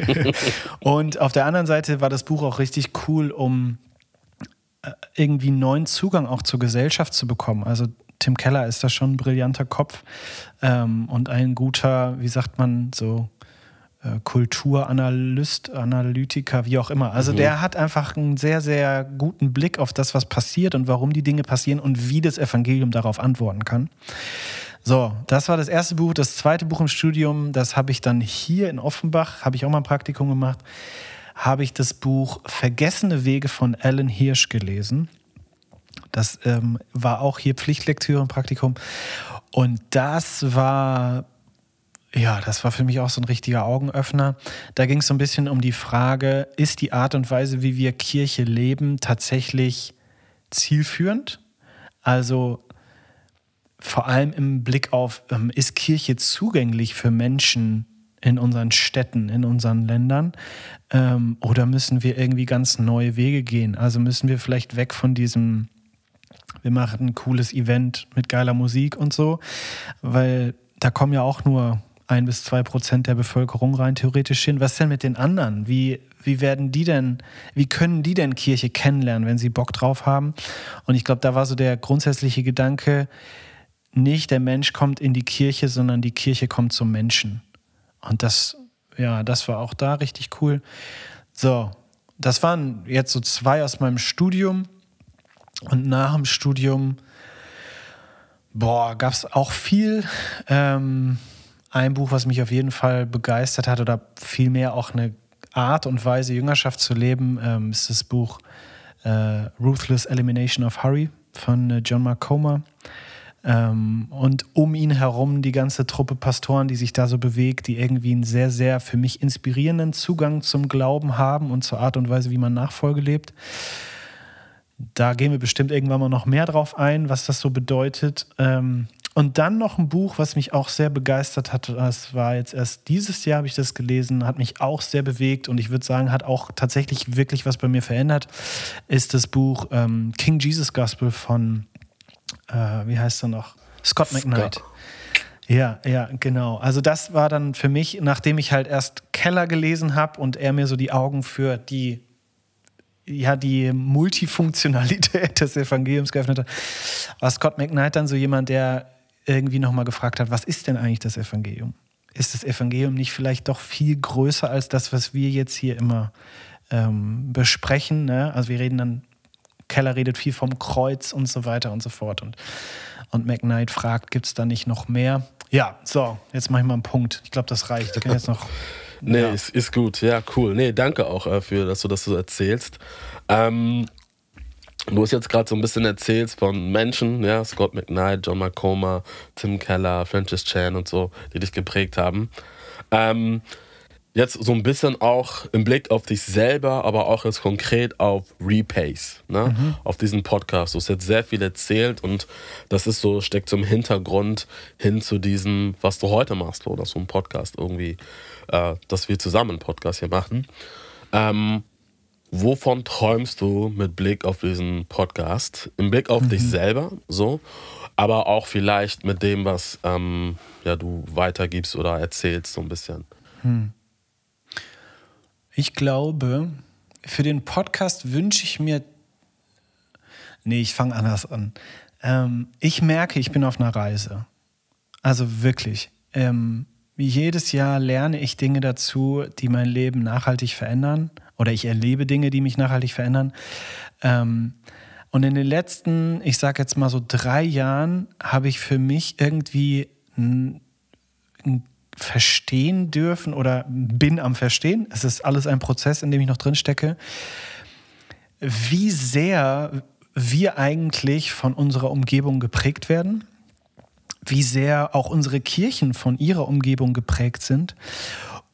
[laughs] und auf der anderen Seite war das Buch auch richtig cool, um äh, irgendwie neuen Zugang auch zur Gesellschaft zu bekommen. Also Tim Keller ist da schon ein brillanter Kopf ähm, und ein guter, wie sagt man, so Kulturanalyst, Analytiker, wie auch immer. Also mhm. der hat einfach einen sehr, sehr guten Blick auf das, was passiert und warum die Dinge passieren und wie das Evangelium darauf antworten kann. So, das war das erste Buch. Das zweite Buch im Studium, das habe ich dann hier in Offenbach, habe ich auch mal ein Praktikum gemacht, habe ich das Buch Vergessene Wege von Alan Hirsch gelesen. Das ähm, war auch hier Pflichtlektüre im Praktikum. Und das war, ja, das war für mich auch so ein richtiger Augenöffner. Da ging es so ein bisschen um die Frage, ist die Art und Weise, wie wir Kirche leben, tatsächlich zielführend? Also vor allem im Blick auf, ähm, ist Kirche zugänglich für Menschen in unseren Städten, in unseren Ländern? Ähm, oder müssen wir irgendwie ganz neue Wege gehen? Also müssen wir vielleicht weg von diesem wir machen ein cooles Event mit geiler Musik und so, weil da kommen ja auch nur ein bis zwei Prozent der Bevölkerung rein theoretisch hin. Was denn mit den anderen? Wie, wie werden die denn, wie können die denn Kirche kennenlernen, wenn sie Bock drauf haben? Und ich glaube, da war so der grundsätzliche Gedanke, nicht der Mensch kommt in die Kirche, sondern die Kirche kommt zum Menschen. Und das, ja, das war auch da richtig cool. So, das waren jetzt so zwei aus meinem Studium. Und nach dem Studium, boah, gab es auch viel. Ähm, ein Buch, was mich auf jeden Fall begeistert hat oder vielmehr auch eine Art und Weise, Jüngerschaft zu leben, ähm, ist das Buch äh, Ruthless Elimination of Hurry von äh, John Marcoma. Ähm, und um ihn herum die ganze Truppe Pastoren, die sich da so bewegt, die irgendwie einen sehr, sehr für mich inspirierenden Zugang zum Glauben haben und zur Art und Weise, wie man Nachfolge lebt. Da gehen wir bestimmt irgendwann mal noch mehr drauf ein, was das so bedeutet. Ähm, und dann noch ein Buch, was mich auch sehr begeistert hat. Das war jetzt erst dieses Jahr, habe ich das gelesen, hat mich auch sehr bewegt und ich würde sagen, hat auch tatsächlich wirklich was bei mir verändert. Ist das Buch ähm, King Jesus Gospel von, äh, wie heißt er noch? Scott McKnight. Scott. Ja, ja, genau. Also das war dann für mich, nachdem ich halt erst Keller gelesen habe und er mir so die Augen für die ja die Multifunktionalität [laughs] des Evangeliums geöffnet hat, war Scott McKnight dann so jemand, der irgendwie nochmal gefragt hat, was ist denn eigentlich das Evangelium? Ist das Evangelium nicht vielleicht doch viel größer als das, was wir jetzt hier immer ähm, besprechen? Ne? Also wir reden dann Keller redet viel vom Kreuz und so weiter und so fort. Und, und McKnight fragt, gibt es da nicht noch mehr? Ja, so, jetzt mache ich mal einen Punkt. Ich glaube, das reicht. Ich kann jetzt noch. [laughs] nee, ja. ist, ist gut. Ja, cool. Nee, danke auch äh, für, dass du das so erzählst. Ähm, Du hast jetzt gerade so ein bisschen erzählt von Menschen, ja, Scott McKnight, John McComa, Tim Keller, Francis Chan und so, die dich geprägt haben. Ähm, jetzt so ein bisschen auch im Blick auf dich selber, aber auch jetzt konkret auf Repays, ne? Mhm. auf diesen Podcast. Du hast jetzt sehr viel erzählt und das ist so, steckt im Hintergrund hin zu diesem, was du heute machst, oder so ein Podcast irgendwie, äh, dass wir zusammen einen Podcast hier machen. Ähm, wovon träumst du mit Blick auf diesen Podcast? Im Blick auf mhm. dich selber, so, aber auch vielleicht mit dem, was ähm, ja, du weitergibst oder erzählst, so ein bisschen. Hm. Ich glaube, für den Podcast wünsche ich mir. Nee, ich fange anders an. Ähm, ich merke, ich bin auf einer Reise. Also wirklich. Ähm, jedes Jahr lerne ich Dinge dazu, die mein Leben nachhaltig verändern oder ich erlebe Dinge, die mich nachhaltig verändern. Ähm, und in den letzten, ich sage jetzt mal so drei Jahren, habe ich für mich irgendwie ein, ein verstehen dürfen oder bin am Verstehen. Es ist alles ein Prozess, in dem ich noch drin stecke. Wie sehr wir eigentlich von unserer Umgebung geprägt werden, wie sehr auch unsere Kirchen von ihrer Umgebung geprägt sind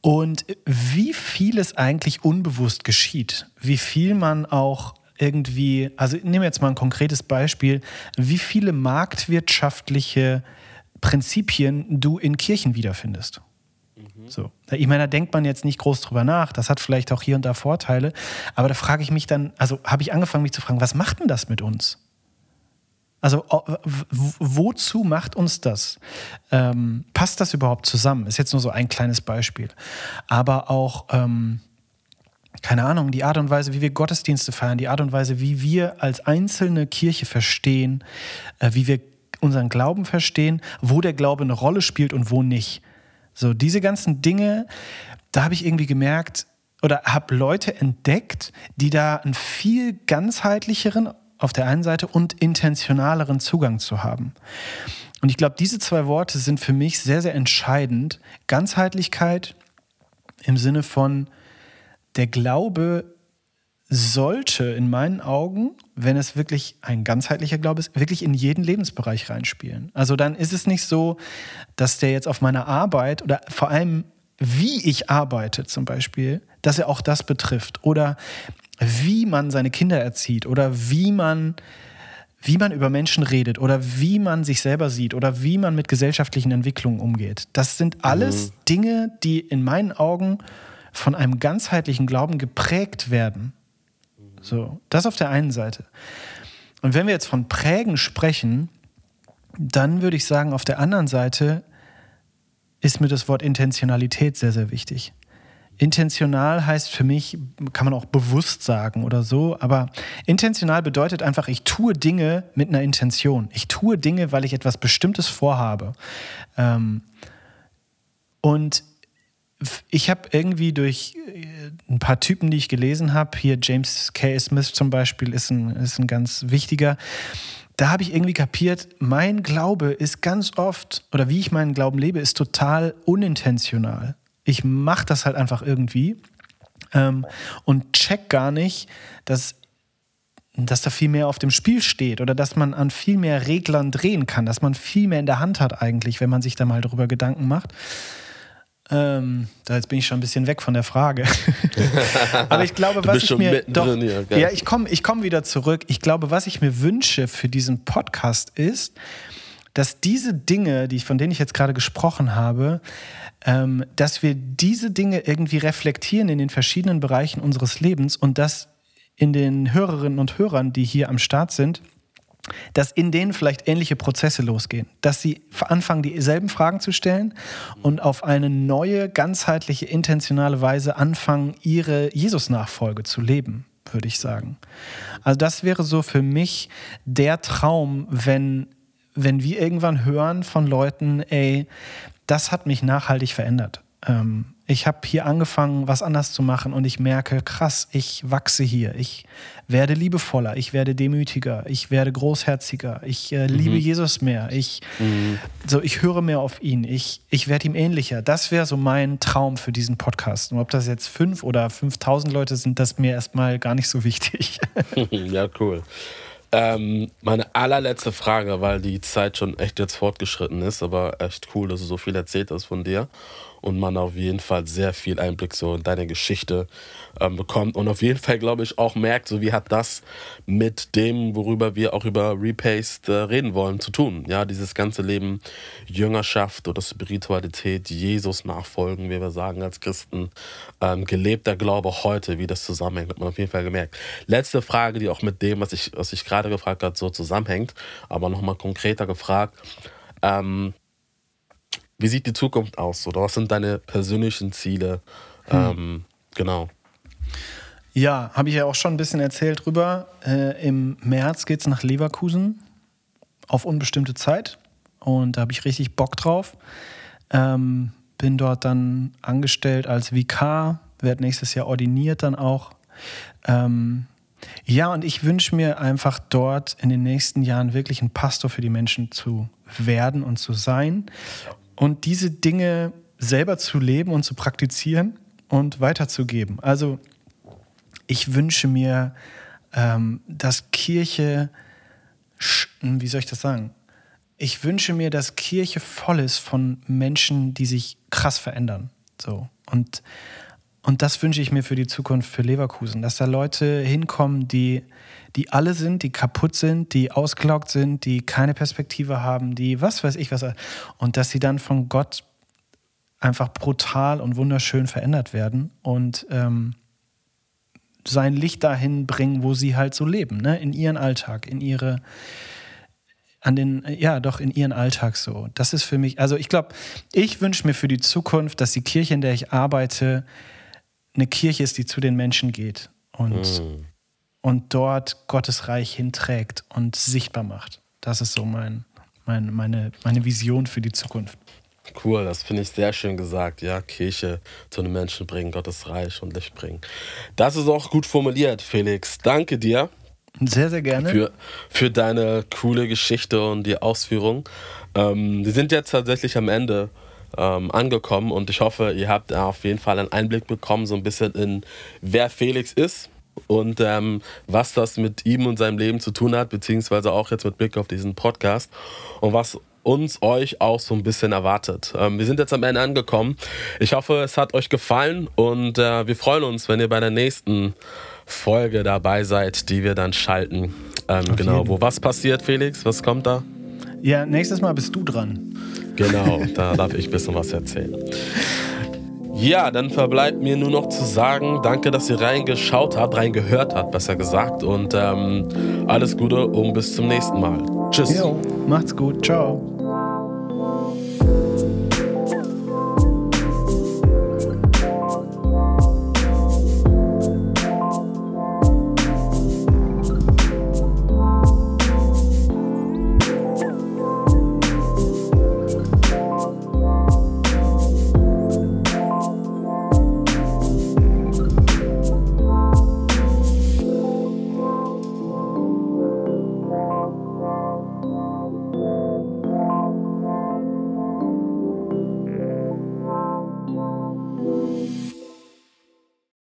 und wie viel es eigentlich unbewusst geschieht, wie viel man auch irgendwie, also nehmen wir jetzt mal ein konkretes Beispiel, wie viele marktwirtschaftliche Prinzipien du in Kirchen wiederfindest. Mhm. So. Ich meine, da denkt man jetzt nicht groß drüber nach. Das hat vielleicht auch hier und da Vorteile. Aber da frage ich mich dann, also habe ich angefangen, mich zu fragen, was macht denn das mit uns? Also wozu macht uns das? Ähm, passt das überhaupt zusammen? Ist jetzt nur so ein kleines Beispiel. Aber auch, ähm, keine Ahnung, die Art und Weise, wie wir Gottesdienste feiern, die Art und Weise, wie wir als einzelne Kirche verstehen, äh, wie wir unseren Glauben verstehen, wo der Glaube eine Rolle spielt und wo nicht. So, diese ganzen Dinge, da habe ich irgendwie gemerkt oder habe Leute entdeckt, die da einen viel ganzheitlicheren auf der einen Seite und intentionaleren Zugang zu haben. Und ich glaube, diese zwei Worte sind für mich sehr, sehr entscheidend. Ganzheitlichkeit im Sinne von, der Glaube sollte in meinen Augen, wenn es wirklich ein ganzheitlicher Glaube ist, wirklich in jeden Lebensbereich reinspielen. Also dann ist es nicht so, dass der jetzt auf meiner Arbeit oder vor allem wie ich arbeite zum Beispiel, dass er auch das betrifft. Oder wie man seine Kinder erzieht oder wie man, wie man über Menschen redet oder wie man sich selber sieht oder wie man mit gesellschaftlichen Entwicklungen umgeht. Das sind alles mhm. Dinge, die in meinen Augen von einem ganzheitlichen Glauben geprägt werden. So, das auf der einen Seite. Und wenn wir jetzt von Prägen sprechen, dann würde ich sagen, auf der anderen Seite ist mir das Wort Intentionalität sehr, sehr wichtig. Intentional heißt für mich, kann man auch bewusst sagen oder so, aber intentional bedeutet einfach, ich tue Dinge mit einer Intention. Ich tue Dinge, weil ich etwas Bestimmtes vorhabe. Ähm, und ich habe irgendwie durch äh, ein paar Typen, die ich gelesen habe, hier James K. Smith zum Beispiel ist ein, ist ein ganz wichtiger, da habe ich irgendwie kapiert, mein Glaube ist ganz oft, oder wie ich meinen Glauben lebe, ist total unintentional ich mache das halt einfach irgendwie ähm, und check gar nicht, dass, dass da viel mehr auf dem Spiel steht oder dass man an viel mehr Reglern drehen kann, dass man viel mehr in der Hand hat eigentlich, wenn man sich da mal darüber Gedanken macht. Ähm, da jetzt bin ich schon ein bisschen weg von der Frage. [laughs] Aber ich glaube, was ich mir doch, hier, ja, ich komme ich komm wieder zurück. Ich glaube, was ich mir wünsche für diesen Podcast ist, dass diese Dinge, die von denen ich jetzt gerade gesprochen habe, ähm, dass wir diese Dinge irgendwie reflektieren in den verschiedenen Bereichen unseres Lebens und dass in den Hörerinnen und Hörern, die hier am Start sind, dass in denen vielleicht ähnliche Prozesse losgehen, dass sie anfangen, dieselben Fragen zu stellen und auf eine neue, ganzheitliche, intentionale Weise anfangen, ihre Jesus-Nachfolge zu leben, würde ich sagen. Also das wäre so für mich der Traum, wenn, wenn wir irgendwann hören von Leuten, ey, das hat mich nachhaltig verändert. Ähm, Ich habe hier angefangen, was anders zu machen und ich merke, krass, ich wachse hier. Ich werde liebevoller, ich werde demütiger, ich werde großherziger, ich äh, liebe mhm. Jesus mehr, ich, mhm. so, ich höre mehr auf ihn, ich, ich werde ihm ähnlicher. Das wäre so mein Traum für diesen Podcast. Und ob das jetzt fünf oder 5000 Leute sind, das ist mir erstmal gar nicht so wichtig. [laughs] [laughs] ja, cool. Ähm, meine allerletzte Frage, weil die Zeit schon echt jetzt fortgeschritten ist, aber echt cool, dass du so viel erzählt hast von dir und man auf jeden Fall sehr viel Einblick so in deine Geschichte ähm, bekommt und auf jeden Fall, glaube ich, auch merkt, so wie hat das mit dem, worüber wir auch über Repaste äh, reden wollen, zu tun. Ja, dieses ganze Leben Jüngerschaft oder Spiritualität, Jesus nachfolgen, wie wir sagen als Christen, ähm, gelebter Glaube heute, wie das zusammenhängt, hat man auf jeden Fall gemerkt. Letzte Frage, die auch mit dem, was ich, was ich gerade gefragt habe, so zusammenhängt, aber nochmal konkreter gefragt. Ähm, wie sieht die Zukunft aus? Oder was sind deine persönlichen Ziele? Hm. Ähm, genau. Ja, habe ich ja auch schon ein bisschen erzählt drüber. Äh, Im März geht es nach Leverkusen auf unbestimmte Zeit. Und da habe ich richtig Bock drauf. Ähm, bin dort dann angestellt als Vikar, werde nächstes Jahr ordiniert dann auch. Ähm, ja, und ich wünsche mir einfach dort in den nächsten Jahren wirklich ein Pastor für die Menschen zu werden und zu sein und diese Dinge selber zu leben und zu praktizieren und weiterzugeben. Also ich wünsche mir, ähm, dass Kirche, wie soll ich das sagen? Ich wünsche mir, dass Kirche voll ist von Menschen, die sich krass verändern. So. Und, und das wünsche ich mir für die Zukunft für Leverkusen, dass da Leute hinkommen, die die alle sind, die kaputt sind, die ausgelaugt sind, die keine Perspektive haben, die was weiß ich was. Und dass sie dann von Gott einfach brutal und wunderschön verändert werden und ähm, sein Licht dahin bringen, wo sie halt so leben, ne? in ihren Alltag, in ihre, an den, ja, doch in ihren Alltag so. Das ist für mich, also ich glaube, ich wünsche mir für die Zukunft, dass die Kirche, in der ich arbeite, eine Kirche ist, die zu den Menschen geht und mm und dort Gottes Reich hinträgt und sichtbar macht. Das ist so mein, mein, meine, meine Vision für die Zukunft. Cool, das finde ich sehr schön gesagt. Ja, Kirche zu den Menschen bringen, Gottes Reich und Licht bringen. Das ist auch gut formuliert, Felix. Danke dir. Sehr, sehr gerne. Für, für deine coole Geschichte und die Ausführung. Ähm, wir sind jetzt tatsächlich am Ende ähm, angekommen und ich hoffe, ihr habt auf jeden Fall einen Einblick bekommen, so ein bisschen in wer Felix ist und ähm, was das mit ihm und seinem Leben zu tun hat, beziehungsweise auch jetzt mit Blick auf diesen Podcast und was uns, euch auch so ein bisschen erwartet. Ähm, wir sind jetzt am Ende angekommen. Ich hoffe, es hat euch gefallen und äh, wir freuen uns, wenn ihr bei der nächsten Folge dabei seid, die wir dann schalten. Ähm, genau, wo was passiert, Felix? Was kommt da? Ja, nächstes Mal bist du dran. Genau, da darf ich ein bisschen was erzählen. Ja, dann verbleibt mir nur noch zu sagen, danke, dass ihr reingeschaut habt, reingehört habt, besser gesagt. Und ähm, alles Gute und bis zum nächsten Mal. Tschüss. Jo, macht's gut. Ciao.